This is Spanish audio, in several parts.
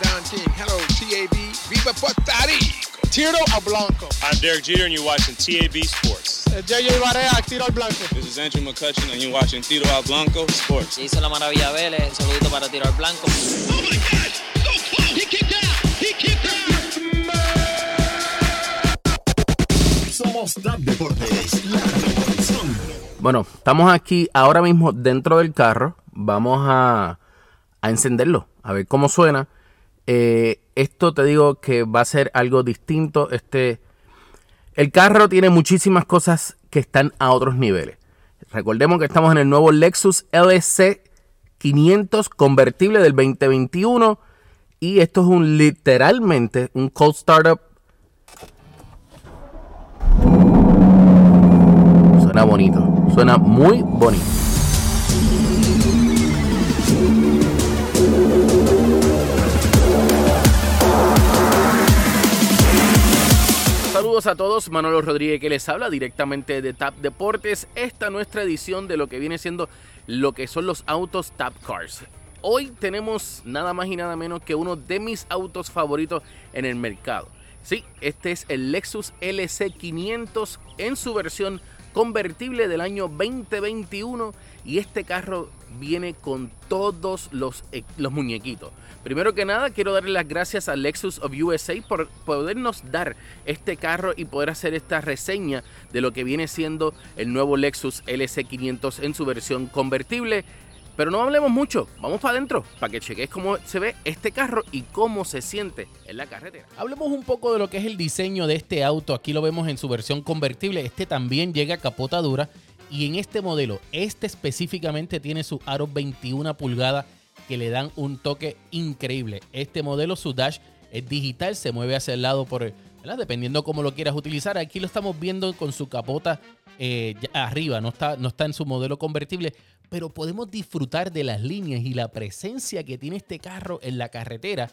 Don King. Hello, TAB. Viva Puerto Rico. Tiro al blanco. I'm Derek Jeter, and you're watching TAB Sports. Eh, JJ Barea, tiro al blanco. This is Andrew McCutcheon, and you're watching Tiro al Blanco Sports. Hizo la maravilla Vélez, un saludito para tiro al blanco. Somos Tap Deportes, la revolución. Bueno, estamos aquí ahora mismo dentro del carro. Vamos a, a encenderlo, a ver cómo suena. Eh, esto te digo que va a ser algo distinto. Este, el carro tiene muchísimas cosas que están a otros niveles. Recordemos que estamos en el nuevo Lexus LC 500 convertible del 2021 y esto es un literalmente un cold startup. Suena bonito, suena muy bonito. A todos, Manolo Rodríguez que les habla directamente de Tap Deportes. Esta nuestra edición de lo que viene siendo lo que son los autos Tap Cars. Hoy tenemos nada más y nada menos que uno de mis autos favoritos en el mercado. Sí, este es el Lexus LC500 en su versión convertible del año 2021 y este carro viene con todos los, los muñequitos. Primero que nada, quiero darle las gracias a Lexus of USA por podernos dar este carro y poder hacer esta reseña de lo que viene siendo el nuevo Lexus LC500 en su versión convertible. Pero no hablemos mucho, vamos para adentro para que cheques cómo se ve este carro y cómo se siente en la carretera. Hablemos un poco de lo que es el diseño de este auto. Aquí lo vemos en su versión convertible. Este también llega a capota dura. Y en este modelo, este específicamente tiene su aro 21 pulgadas que le dan un toque increíble. Este modelo, su dash es digital, se mueve hacia el lado por, dependiendo cómo lo quieras utilizar. Aquí lo estamos viendo con su capota eh, arriba, no está, no está en su modelo convertible, pero podemos disfrutar de las líneas y la presencia que tiene este carro en la carretera.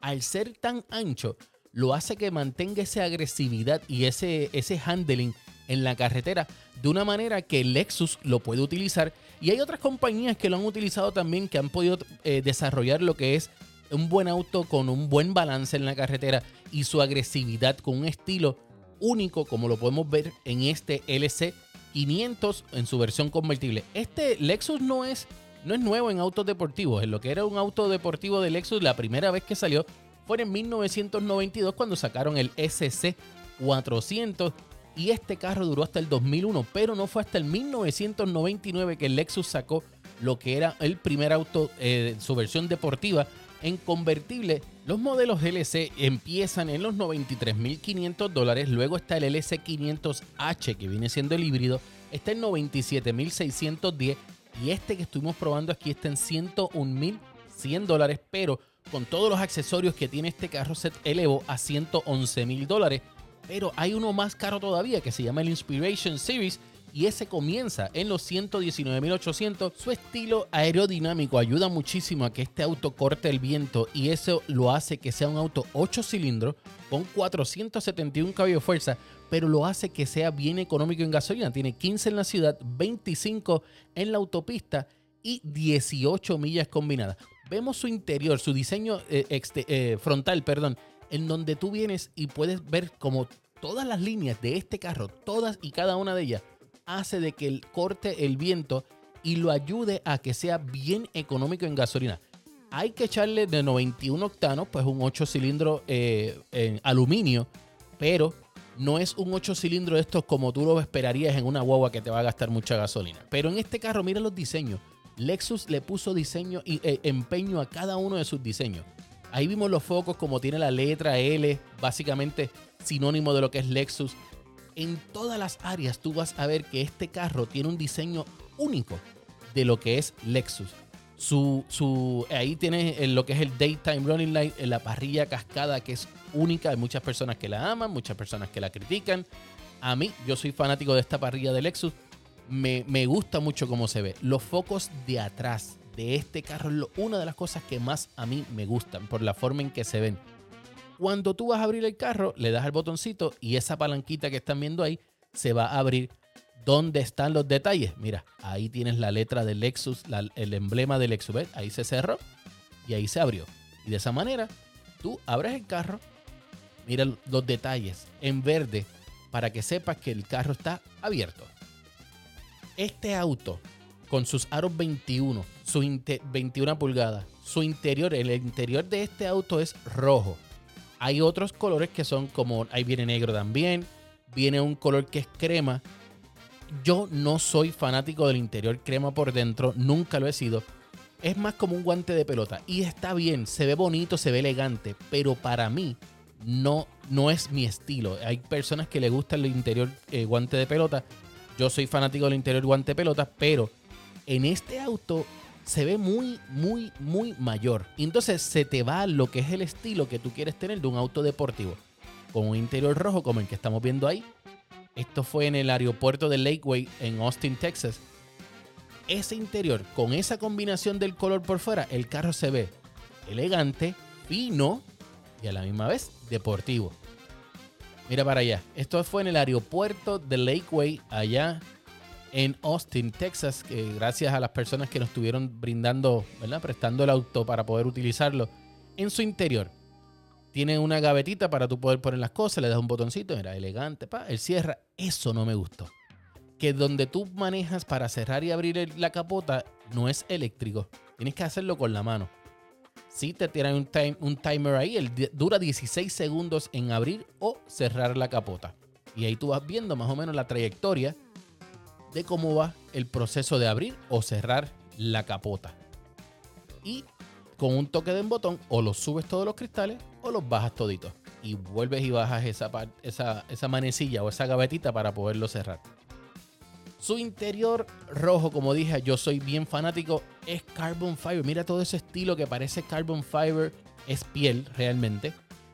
Al ser tan ancho, lo hace que mantenga esa agresividad y ese, ese handling en la carretera de una manera que Lexus lo puede utilizar. Y hay otras compañías que lo han utilizado también, que han podido eh, desarrollar lo que es un buen auto con un buen balance en la carretera y su agresividad con un estilo único, como lo podemos ver en este LC 500 en su versión convertible. Este Lexus no es, no es nuevo en autos deportivos. En lo que era un auto deportivo de Lexus, la primera vez que salió fue en 1992 cuando sacaron el SC 400 y este carro duró hasta el 2001, pero no fue hasta el 1999 que el Lexus sacó lo que era el primer auto, eh, su versión deportiva en convertible. Los modelos LC empiezan en los 93.500 dólares, luego está el LC500H que viene siendo el híbrido, está en 97.610 y este que estuvimos probando aquí está en 101.100 dólares, pero con todos los accesorios que tiene este carro se elevó a 111.000 dólares. Pero hay uno más caro todavía que se llama el Inspiration Series y ese comienza en los 119.800. Su estilo aerodinámico ayuda muchísimo a que este auto corte el viento y eso lo hace que sea un auto 8 cilindros con 471 caballos de fuerza, pero lo hace que sea bien económico en gasolina. Tiene 15 en la ciudad, 25 en la autopista y 18 millas combinadas. Vemos su interior, su diseño eh, eh, frontal, perdón, en donde tú vienes y puedes ver como todas las líneas de este carro, todas y cada una de ellas, hace de que el corte el viento y lo ayude a que sea bien económico en gasolina. Hay que echarle de 91 octanos, pues un 8 cilindros eh, en aluminio, pero no es un 8 cilindros de estos como tú lo esperarías en una guagua que te va a gastar mucha gasolina. Pero en este carro, mira los diseños. Lexus le puso diseño y eh, empeño a cada uno de sus diseños. Ahí vimos los focos como tiene la letra L, básicamente sinónimo de lo que es Lexus. En todas las áreas tú vas a ver que este carro tiene un diseño único de lo que es Lexus. Su, su, ahí tienes el- lo que es el Daytime Running Light, en la parrilla cascada que es única. Hay muchas personas que la aman, muchas personas que la critican. A mí, yo soy fanático de esta parrilla de Lexus. Me, me gusta mucho cómo se ve. Los focos de atrás de este carro es una de las cosas que más a mí me gustan por la forma en que se ven. Cuando tú vas a abrir el carro, le das al botoncito y esa palanquita que están viendo ahí se va a abrir. ¿Dónde están los detalles? Mira, ahí tienes la letra de Lexus, el emblema de Lexus. ¿ves? Ahí se cerró y ahí se abrió. Y de esa manera, tú abres el carro, mira los detalles en verde para que sepas que el carro está abierto. Este auto, con sus aros 21, su 21 pulgadas, su interior, el interior de este auto es rojo. Hay otros colores que son como, ahí viene negro también, viene un color que es crema. Yo no soy fanático del interior crema por dentro, nunca lo he sido. Es más como un guante de pelota y está bien, se ve bonito, se ve elegante, pero para mí no, no es mi estilo. Hay personas que le gusta el interior eh, guante de pelota. Yo soy fanático del interior guante de pelota, pero en este auto se ve muy, muy, muy mayor. Entonces se te va lo que es el estilo que tú quieres tener de un auto deportivo. Con un interior rojo como el que estamos viendo ahí. Esto fue en el aeropuerto de Lakeway en Austin, Texas. Ese interior, con esa combinación del color por fuera, el carro se ve elegante, fino y a la misma vez deportivo. Mira para allá. Esto fue en el aeropuerto de Lakeway, allá en Austin, Texas. gracias a las personas que nos estuvieron brindando, ¿verdad? Prestando el auto para poder utilizarlo. En su interior tiene una gavetita para tú poder poner las cosas. Le das un botoncito, mira, elegante. Pa, él cierra. Eso no me gustó. Que donde tú manejas para cerrar y abrir la capota no es eléctrico. Tienes que hacerlo con la mano. Si te tiran un, un timer ahí, dura 16 segundos en abrir o cerrar la capota. Y ahí tú vas viendo más o menos la trayectoria de cómo va el proceso de abrir o cerrar la capota. Y con un toque de un botón o los subes todos los cristales o los bajas toditos. Y vuelves y bajas esa, esa, esa manecilla o esa gavetita para poderlo cerrar. Su interior rojo, como dije, yo soy bien fanático, es carbon fiber. Mira todo ese estilo que parece carbon fiber. Es piel realmente,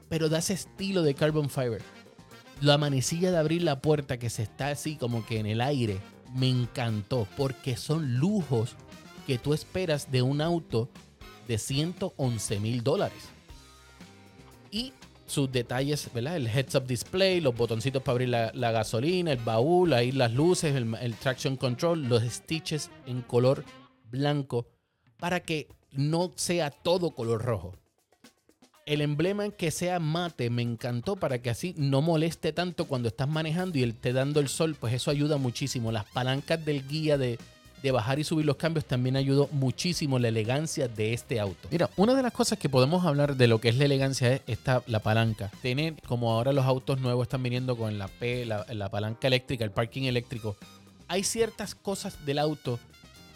pero da ese estilo de carbon fiber. La manecilla de abrir la puerta que se está así como que en el aire, me encantó porque son lujos que tú esperas de un auto de 111 mil dólares. Y sus detalles, ¿verdad? El heads-up display, los botoncitos para abrir la, gasolina, el baúl, ahí las luces, el, traction control, los stitches en color blanco para que no sea todo color rojo. El emblema en que sea mate me encantó para que así no moleste tanto cuando estás manejando y él te dando el sol, pues eso ayuda muchísimo. Las palancas del guía de, de bajar y subir los cambios también ayudó muchísimo la elegancia de este auto. Mira, una de las cosas que podemos hablar de lo que es la elegancia es esta, la palanca. Tener, como ahora los autos nuevos están viniendo con la P, la, la palanca eléctrica, el parking eléctrico, hay ciertas cosas del auto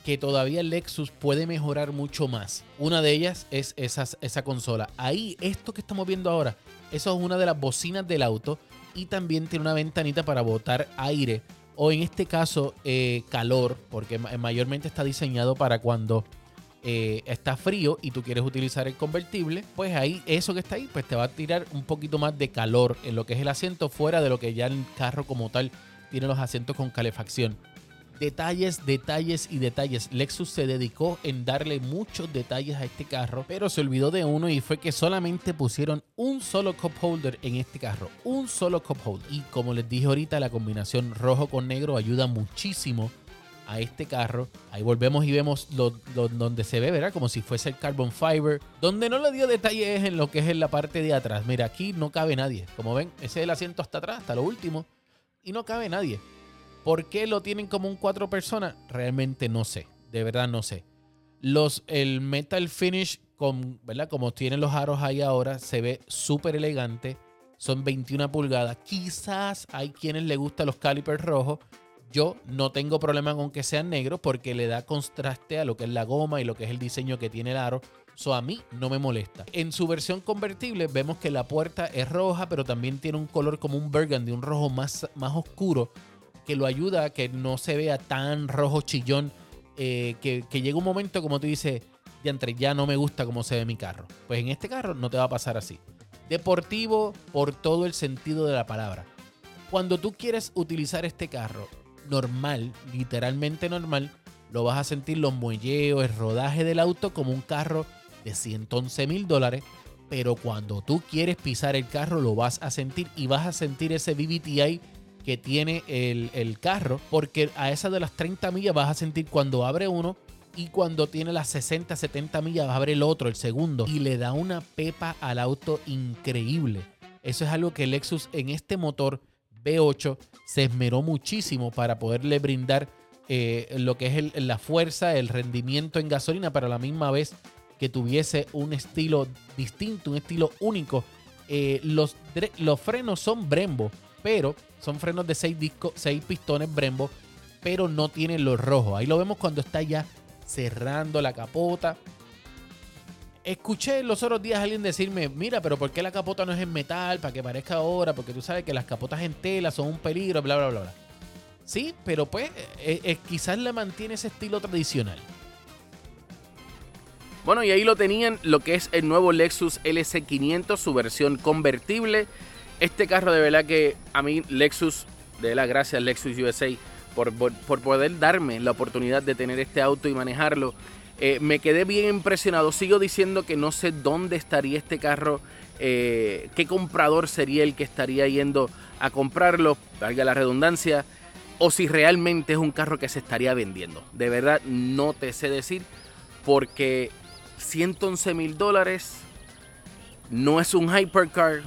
que todavía el Lexus puede mejorar mucho más. Una de ellas es esa consola. Ahí, esto que estamos viendo ahora, eso es una de las bocinas del auto y también tiene una ventanita para botar aire o en este caso eh, calor, porque mayormente está diseñado para cuando eh, está frío y tú quieres utilizar el convertible, pues ahí eso que está ahí, pues te va a tirar un poquito más de calor en lo que es el asiento, fuera de lo que ya el carro como tal tiene los asientos con calefacción. Detalles, detalles y detalles. Lexus se dedicó en darle muchos detalles a este carro, pero se olvidó de uno y fue que solamente pusieron un solo cup holder en este carro. Un solo cup holder. Y como les dije ahorita, la combinación rojo con negro ayuda muchísimo a este carro. Ahí volvemos y vemos donde se ve, ¿verdad? Como si fuese el carbon fiber. Donde no le dio detalles en lo que es en la parte de atrás. Mira, aquí no cabe nadie. Como ven, ese es el asiento hasta atrás, hasta lo último. Y no cabe nadie. ¿Por qué lo tienen como un cuatro personas? Realmente no sé. De verdad no sé. Los, el metal finish, con, ¿verdad? Como tienen los aros ahí ahora, se ve súper elegante. Son 21 pulgadas. Quizás hay quienes le gustan los calipers rojos. Yo no tengo problema con que sean negros porque le da contraste a lo que es la goma y lo que es el diseño que tiene el aro. Eso a mí no me molesta. En su versión convertible vemos que la puerta es roja, pero también tiene un color como un burgundy, un rojo más, más oscuro que lo ayuda a que no se vea tan rojo chillón. Eh, que, llega un momento, como tú dices, entre ya no me gusta cómo se ve mi carro. Pues en este carro no te va a pasar así. Deportivo por todo el sentido de la palabra. Cuando tú quieres utilizar este carro normal, literalmente normal, lo vas a sentir los muelleos, el rodaje del auto como un carro de 111 mil dólares. Pero cuando tú quieres pisar el carro, lo vas a sentir y vas a sentir ese BBTI que tiene el, carro, porque a esa de las 30 millas vas a sentir cuando abre uno y cuando tiene las 60, 70 millas va a ver el otro, el segundo, y le da una pepa al auto increíble. Eso es algo que Lexus en este motor V8 se esmeró muchísimo para poderle brindar eh, lo que es el- la fuerza, el rendimiento en gasolina, pero a la misma vez que tuviese un estilo distinto, un estilo único. Eh, los, los frenos son Brembo, pero son frenos de 6 discos, 6 pistones Brembo, pero no tienen los rojos. Ahí lo vemos cuando está ya cerrando la capota. Escuché los otros días a alguien decirme, mira, pero ¿por qué la capota no es en metal? Para que parezca ahora, porque tú sabes que las capotas en tela son un peligro, bla, bla, bla, bla. Sí, pero pues eh, eh, quizás le mantiene ese estilo tradicional. Bueno, y ahí lo tenían, lo que es el nuevo Lexus LC500, su versión convertible. Este carro de verdad que a mí Lexus, de la gracias Lexus USA por, por- por poder darme la oportunidad de tener este auto y manejarlo. Eh, me quedé bien impresionado. Sigo diciendo que no sé dónde estaría este carro, eh, qué comprador sería el que estaría yendo a comprarlo, valga la redundancia, o si realmente es un carro que se estaría vendiendo. De verdad no te sé decir porque 111 mil dólares no es un hypercar.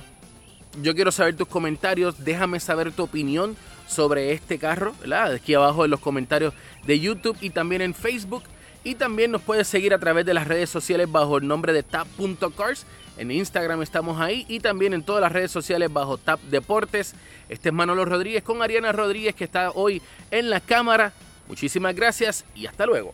Yo quiero saber tus comentarios, déjame saber tu opinión sobre este carro, ¿verdad? Aquí abajo en los comentarios de YouTube y también en Facebook. Y también nos puedes seguir a través de las redes sociales bajo el nombre de tap.cars. En Instagram estamos ahí y también en todas las redes sociales bajo Tap Deportes. Este es Manolo Rodríguez con Ariana Rodríguez que está hoy en la cámara. Muchísimas gracias y hasta luego.